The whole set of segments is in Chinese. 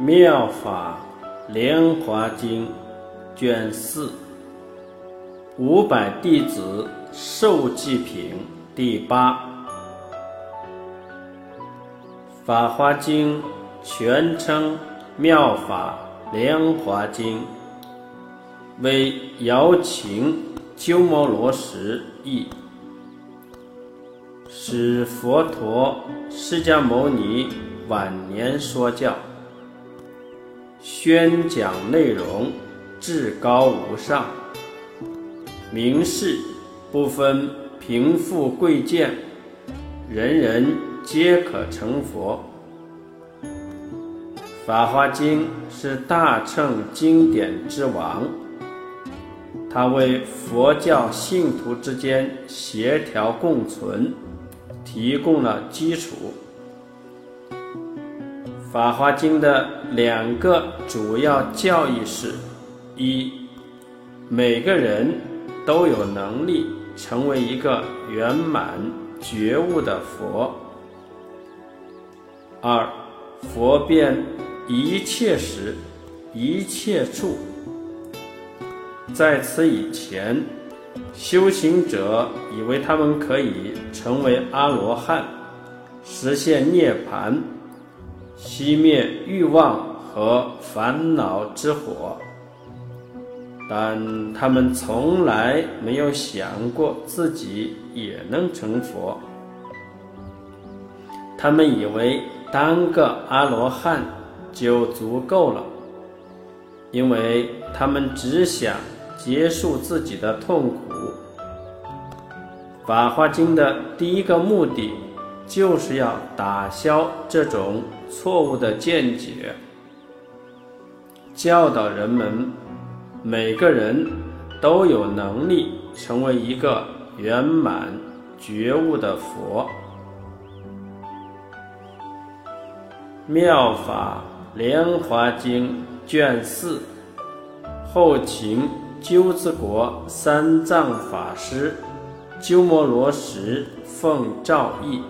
妙法莲华经卷四五百弟子受记品第八。法华经全称妙法莲华经，为姚秦鸠摩罗什译，是佛陀释迦牟尼晚年说教。宣讲内容至高无上，明示不分贫富贵贱，人人皆可成佛。法华经是大乘经典之王，它为佛教信徒之间协调共存提供了基础。《法华经》的两个主要教义是：一，每个人都有能力成为一个圆满觉悟的佛；二，佛遍一切时、一切处。在此以前，修行者以为他们可以成为阿罗汉，实现涅槃。熄灭欲望和烦恼之火，但他们从来没有想过自己也能成佛。他们以为当个阿罗汉就足够了，因为他们只想结束自己的痛苦。《法华经》的第一个目的。就是要打消这种错误的见解，教导人们，每个人都有能力成为一个圆满觉悟的佛。《妙法莲华经》卷四，后秦鸠兹国三藏法师鸠摩罗什奉诏译。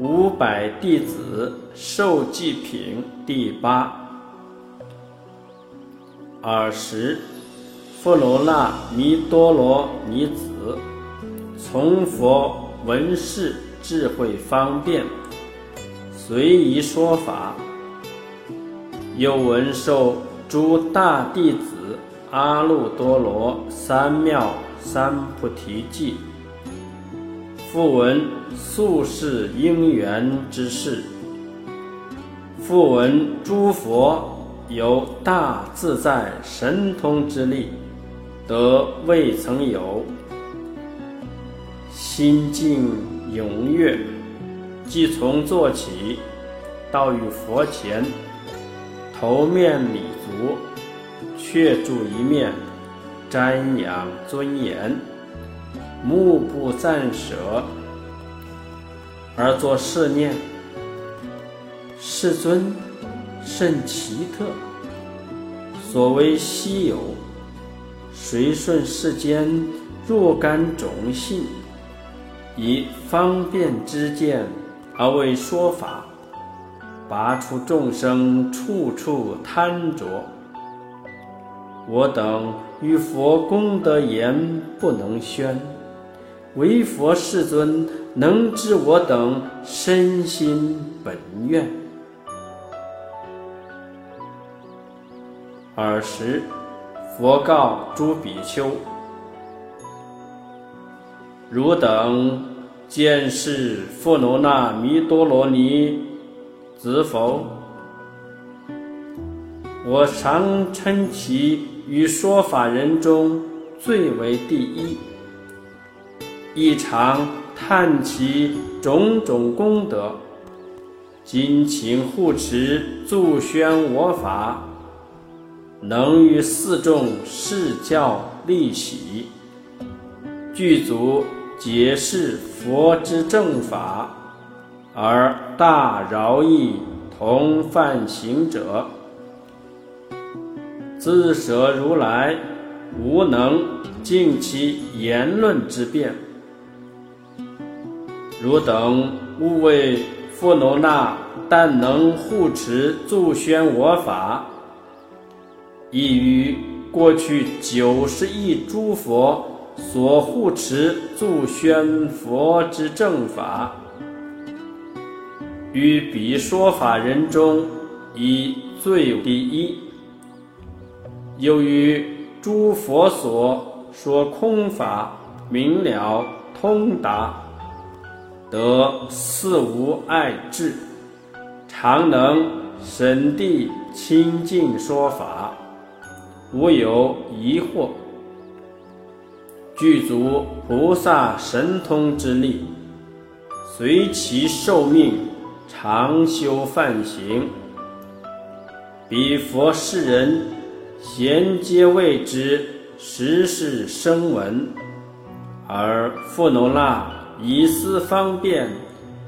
五百弟子受祭品第八。尔时，富罗那弥多罗尼子从佛闻事智慧方便，随意说法。又闻受诸大弟子阿耨多罗三藐三菩提记。复闻宿世因缘之事，复闻诸佛有大自在神通之力，得未曾有。心境踊跃，即从坐起，到与佛前，头面礼足，却住一面，瞻仰尊严。目不暂舍，而作是念：世尊甚奇特，所谓稀有，随顺世间若干种性，以方便之见而为说法，拔出众生处处贪着。我等于佛功德言不能宣。唯佛世尊能知我等身心本愿。尔时，佛告诸比丘：“汝等见是富罗那弥多罗尼子否？我常称其于说法人中最为第一。”一常叹其种种功德，今请护持助宣我法，能于四众示教利喜，具足解释佛之正法，而大饶益同犯行者，自舍如来无能尽其言论之辩。汝等勿为富罗那但能护持助宣我法，亦与过去九十亿诸佛所护持助宣佛之正法，于彼说法人中以最第一。由于诸佛所说空法明了通达。得四无碍智，常能审谛清净说法，无有疑惑。具足菩萨神通之力，随其寿命常修梵行，彼佛世人贤皆谓之实是声闻，而富罗那。以思方便，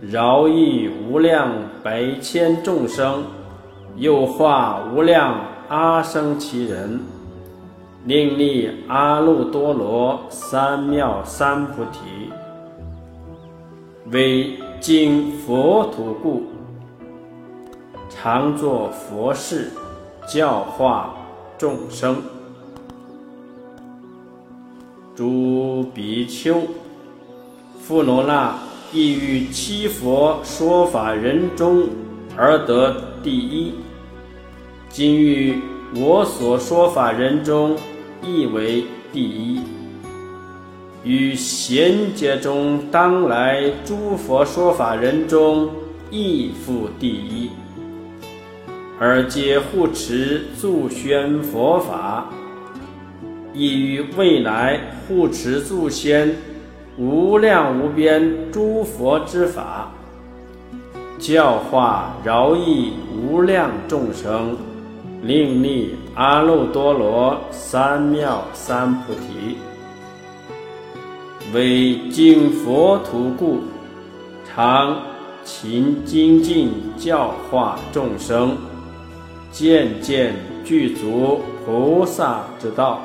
饶益无量百千众生，又化无量阿僧祇人，令立阿耨多罗三藐三菩提，为今佛土故，常作佛事，教化众生。诸比丘。富罗那亦于七佛说法人中而得第一。今于我所说法人中亦为第一。于贤劫中当来诸佛说法人中亦复第一。而皆护持助宣佛法，亦于未来护持助宣。无量无边诸佛之法，教化饶益无量众生，令立阿耨多罗三藐三菩提，为经佛土故，常勤精进教化众生，渐渐具足菩萨之道，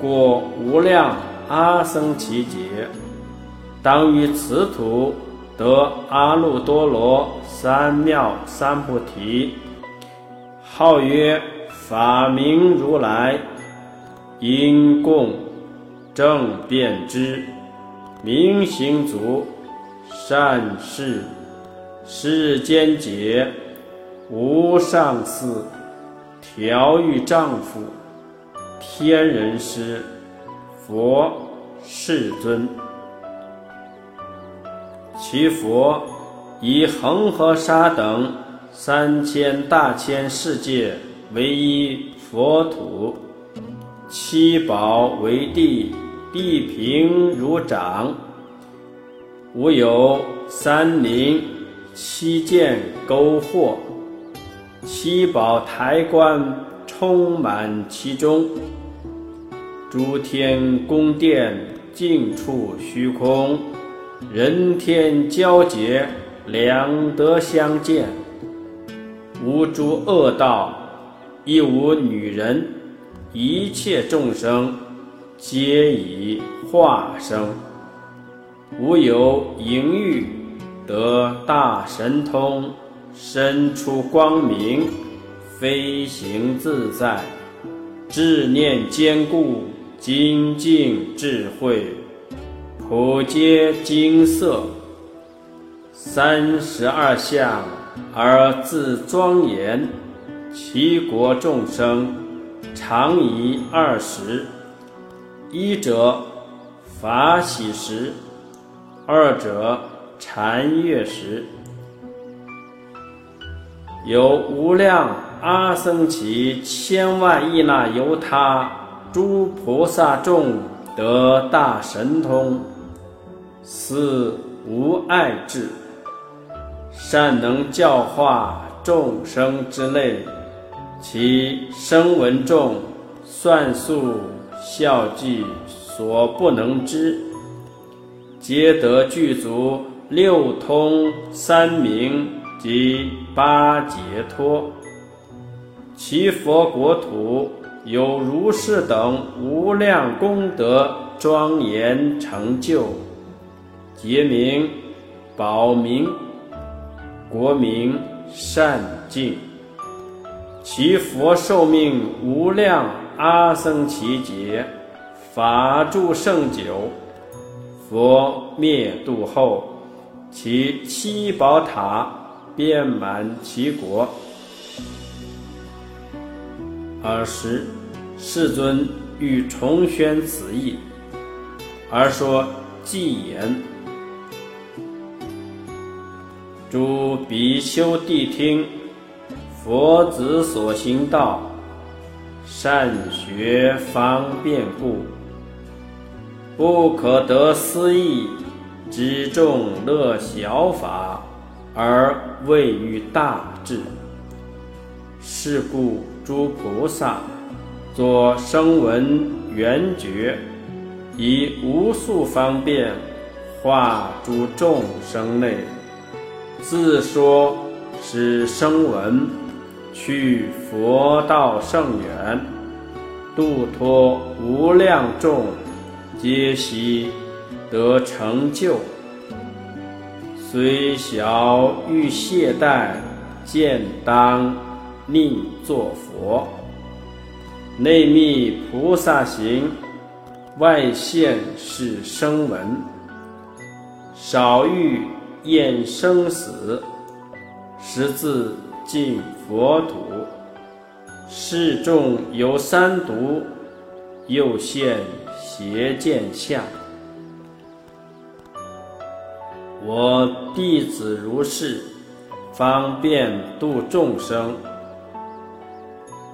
过无量。阿僧祇劫，当于此土得阿耨多罗三藐三菩提，号曰法明如来，因供正遍知，明行足，善事世间解，无上士，调御丈夫，天人师。佛世尊，其佛以恒河沙等三千大千世界为一佛土，七宝为地，地平如掌，无有山林七涧沟壑，七宝台观充满其中。诸天宫殿尽处虚空，人天交结，两德相见。无诸恶道，亦无女人，一切众生皆以化生。无有淫欲，得大神通，身出光明，飞行自在，智念坚固。精进智慧，普皆金色，三十二相而自庄严。其国众生常以二十：一者法喜时，二者禅悦时。有无量阿僧祇千万亿那由他。诸菩萨众得大神通，四无碍智，善能教化众生之类，其声闻众算数孝记所不能知，皆得具足六通三明及八解脱，其佛国土。有如是等无量功德庄严成就，结名宝明国名善尽。其佛寿命无量，阿僧祇劫，法住胜久。佛灭度后，其七宝塔遍满其国。尔时，世尊欲重宣此义，而说偈言：“诸比丘谛听。”佛子所行道，善学方便故，不可得思议，知众乐小法，而未于大智。是故诸菩萨作声闻缘觉，以无数方便化诸众生类，自说是声闻。去佛道甚远，度脱无量众，皆悉得成就。虽小欲懈怠，见当令作佛。内密菩萨行，外现是声闻。少欲厌生死，识字。进佛土，示众有三毒，又现邪见相。我弟子如是，方便度众生。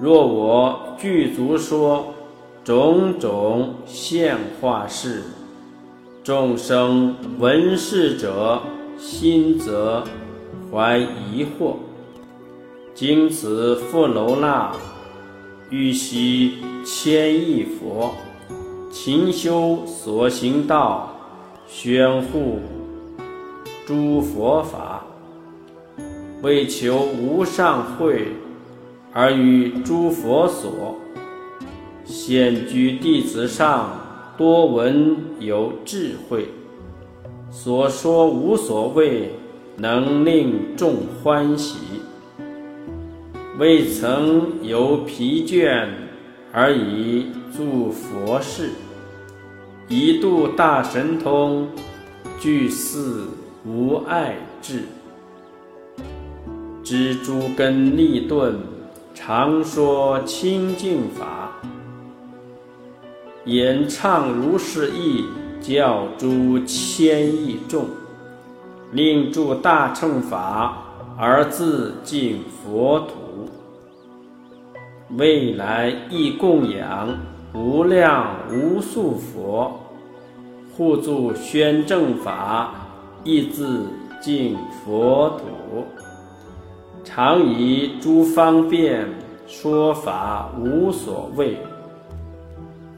若我具足说种种现化事，众生闻是者，心则怀疑惑。今此复楼那，欲悉千亿佛，勤修所行道，宣护诸佛法，为求无上慧，而与诸佛所。现居弟子上，多闻有智慧，所说无所谓，能令众欢喜。未曾有疲倦，而已助佛事，一度大神通，具似无碍智，知诸根利钝，常说清净法，演唱如是意，教诸千亿众，令诸大乘法而自净佛土。未来亦供养无量无数佛，护助宣正法，亦自净佛土。常以诸方便说法无所谓，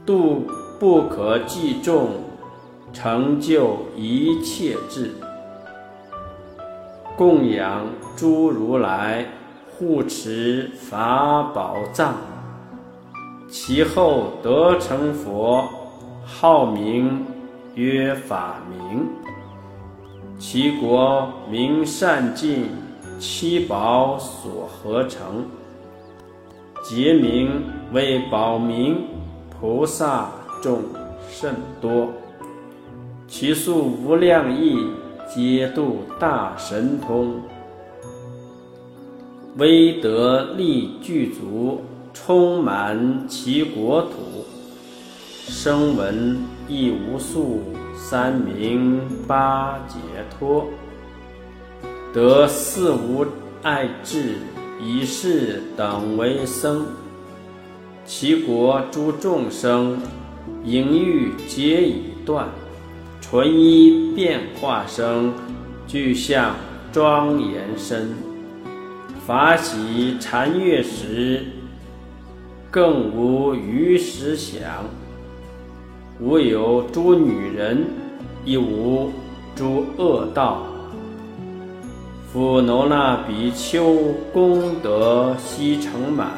度不可计众，成就一切智。供养诸如来。护持法宝藏，其后得成佛，号名曰法明。其国名善尽，七宝所合成，结名为宝明。菩萨众甚多，其数无量亿，皆度大神通。威德力具足，充满其国土。声闻亦无数，三明八解脱，得四无碍智，以是等为僧。其国诸众生，淫欲皆已断，纯一变化生，具象庄严身。法喜禅悦时，更无余时想。无有诸女人，亦无诸恶道。夫罗那比丘功德悉成满，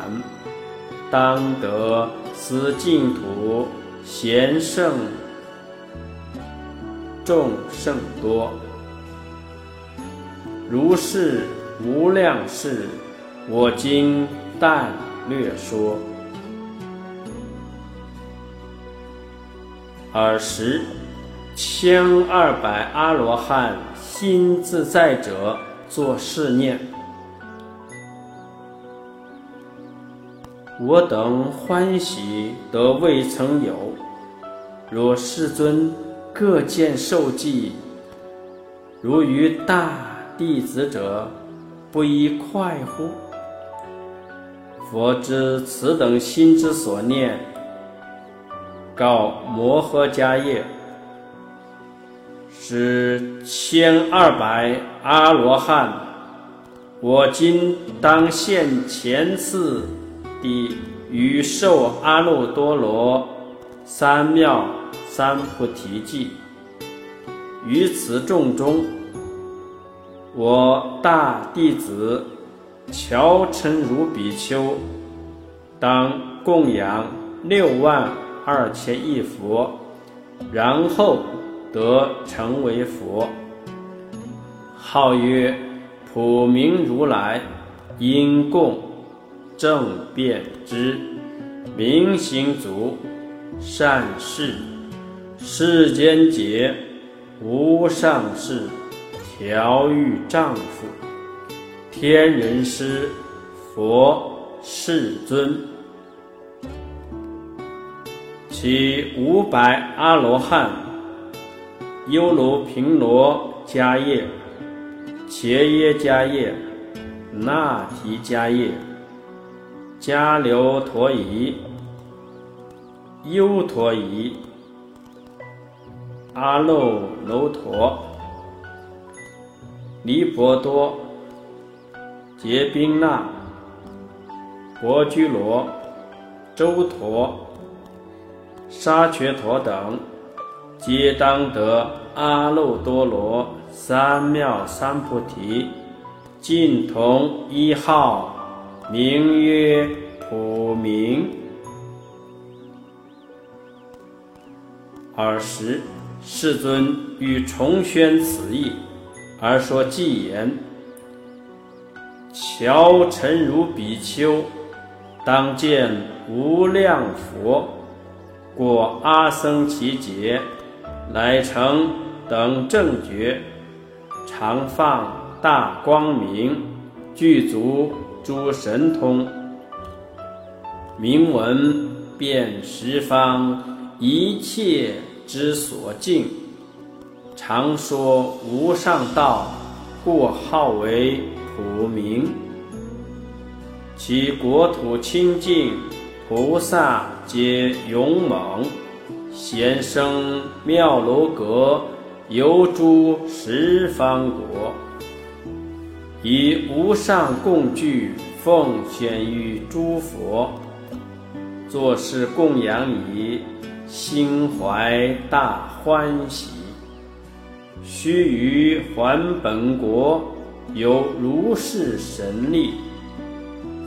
当得此净土贤圣众甚多。如是无量事，我今但略说。尔时，千二百阿罗汉心自在者作是念：我等欢喜得未曾有。若世尊各见受记，如于大弟子者，不亦快乎？佛知此等心之所念，告摩诃迦叶，是千二百阿罗汉，我今当现前次的于受阿耨多罗三藐三菩提记。于此众中，我大弟子乔陈如比丘，当供养六万二千亿佛，然后得成为佛。号曰普明如来，因供正遍知明行足善事世间解。无上士，调御丈夫，天人师，佛世尊，其五百阿罗汉，优罗频罗迦叶，切耶迦叶，那提迦叶，迦留陀夷，优陀夷。阿耨楼陀、尼婆多、结宾那、婆居罗、周陀、沙却陀等，皆当得阿耨多罗三藐三菩提，尽同一号，名曰普明。尔时。世尊欲重宣此意，而说偈言：“乔陈如比丘，当见无量佛，过阿僧祇劫，乃成等正觉，常放大光明，具足诸神通，明闻遍十方一切。”之所敬，常说无上道，故号为普明。其国土清净，菩萨皆勇猛，贤生妙楼阁，游诸十方国，以无上供具奉献于诸佛，作是供养已。心怀大欢喜，须臾还本国，有如是神力。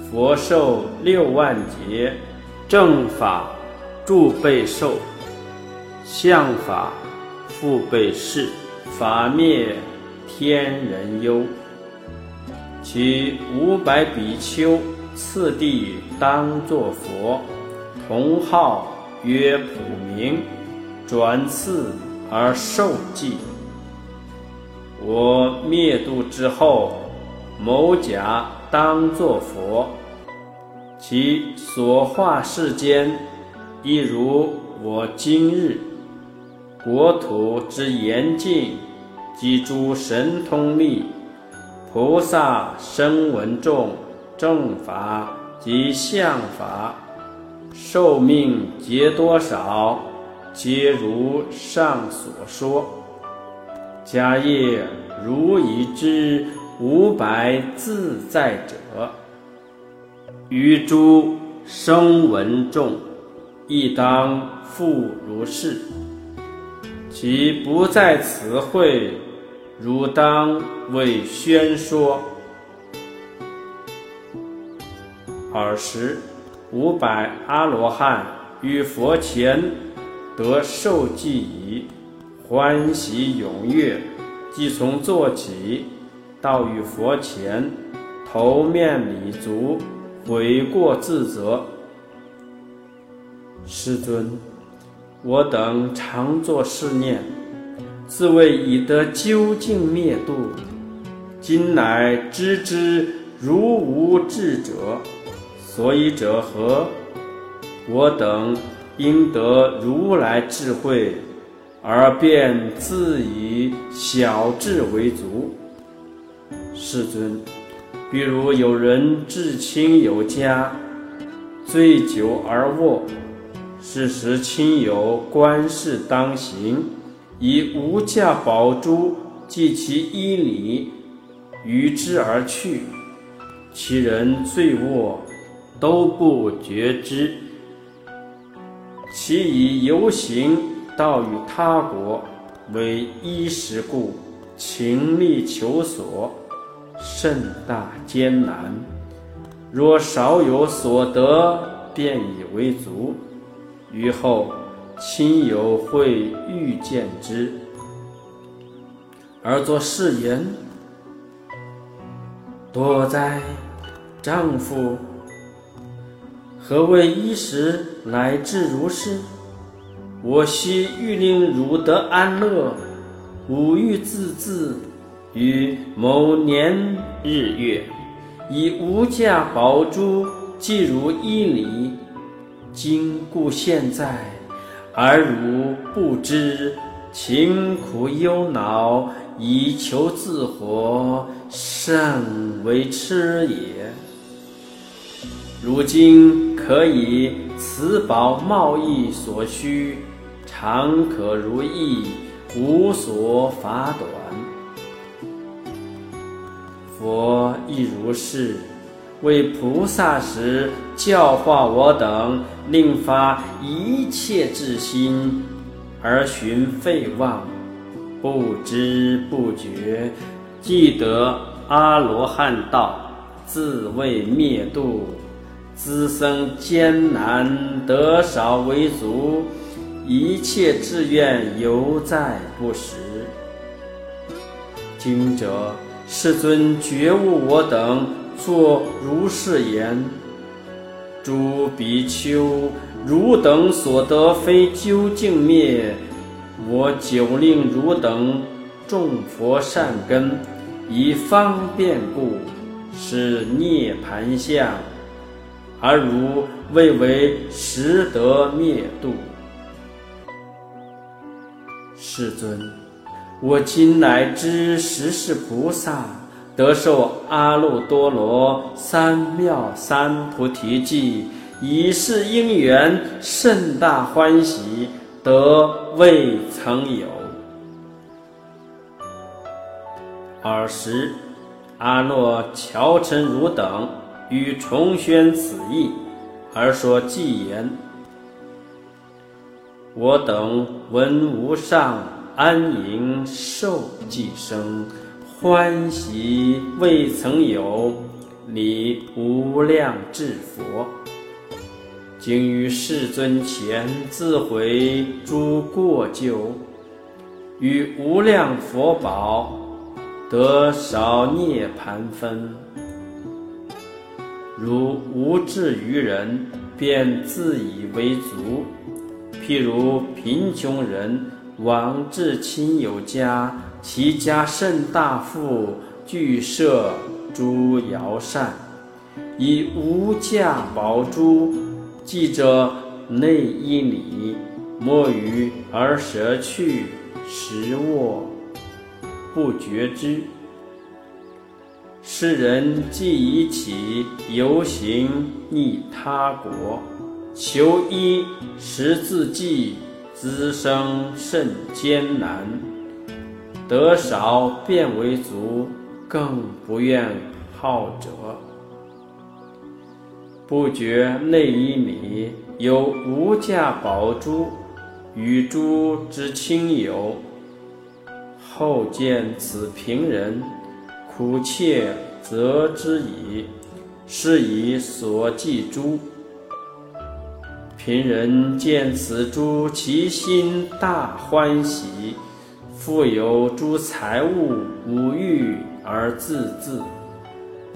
佛寿六万劫，正法助备受，相法复备世，法灭天人忧。其五百比丘次第当作佛，同号。曰普明，转次而受记。我灭度之后，某甲当作佛，其所化世间，亦如我今日国土之严禁及诸神通力，菩萨声闻众正法及相法。寿命皆多少？皆如上所说。迦叶如已知五百自在者，于诸声闻众亦当复如是。其不在此会，汝当为宣说。尔时。五百阿罗汉于佛前得受记已，欢喜踊跃，即从坐起，到于佛前，头面礼足，悔过自责。师尊，我等常作是念，自谓已得究竟灭度，今乃知之如无智者，所以者何？我等应得如来智慧，而便自以小智为足。世尊，比如有人至亲友家，醉酒而卧。是时亲友观世当行，以无价宝珠系其衣里，与之而去。其人醉卧，都不觉知。其以游行到与他国，为衣食故，情力求索，甚大艰难。若少有所得，便以为足。于后，亲友会遇见之，而作誓言：“多哉，丈夫！何谓衣食乃至如是？我昔欲令汝得安乐，吾欲自治于某年日月，以无价宝珠寄汝衣里。”今故现在，而汝不知，勤苦忧恼以求自活，甚为痴也。如今可以此宝贸易所需，常可如意，无所法短。佛亦如是。为菩萨时教化我等，令发一切智心，而寻废妄，不知不觉，即得阿罗汉道，自谓灭度，资生艰难，得少为足，一切志愿犹在不实。今者世尊觉悟我等。作如是言：诸比丘，汝等所得非究竟灭，我久令汝等种佛善根，以方便故，是涅盘相，而汝未为实得灭度。世尊，我今乃知实是菩萨。得受阿耨多罗三藐三菩提记，以是因缘甚大欢喜，得未曾有。尔时，阿耨乔陈汝等与重宣此意，而说偈言：我等闻无上安隐受记生。欢喜未曾有，礼无量智佛，今于世尊前自悔诸过咎，与无量佛宝得少涅盘分。如无智于人，便自以为足。譬如贫穷人往至亲友家。其家甚大富，具设诸瑶扇，以无价宝珠系着内衣里，摸鱼而舍去，食卧不觉知。世人既已起游行逆他国，求衣食自济，滋生甚艰难。得少便为足，更不愿好者。不觉内衣里有无价宝珠，与诸之亲友，后见此贫人，苦切责之矣。是以所寄诸贫人见此诸，其心大欢喜。富有诸财物无欲而自治。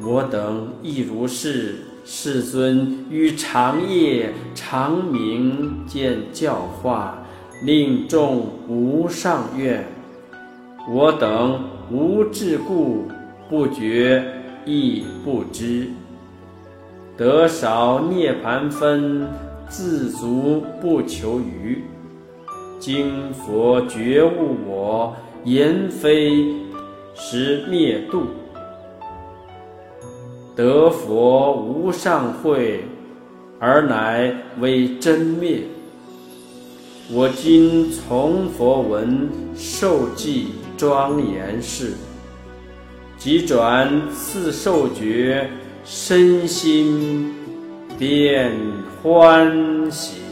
我等亦如是。世尊于长夜长明见教化，令众无上愿。我等无智故，不觉亦不知。得少涅盘分，自足不求余。今佛觉悟我，言非实灭度。得佛无上慧，而乃为真灭。我今从佛闻受记庄严事，即转四受觉，身心便欢喜。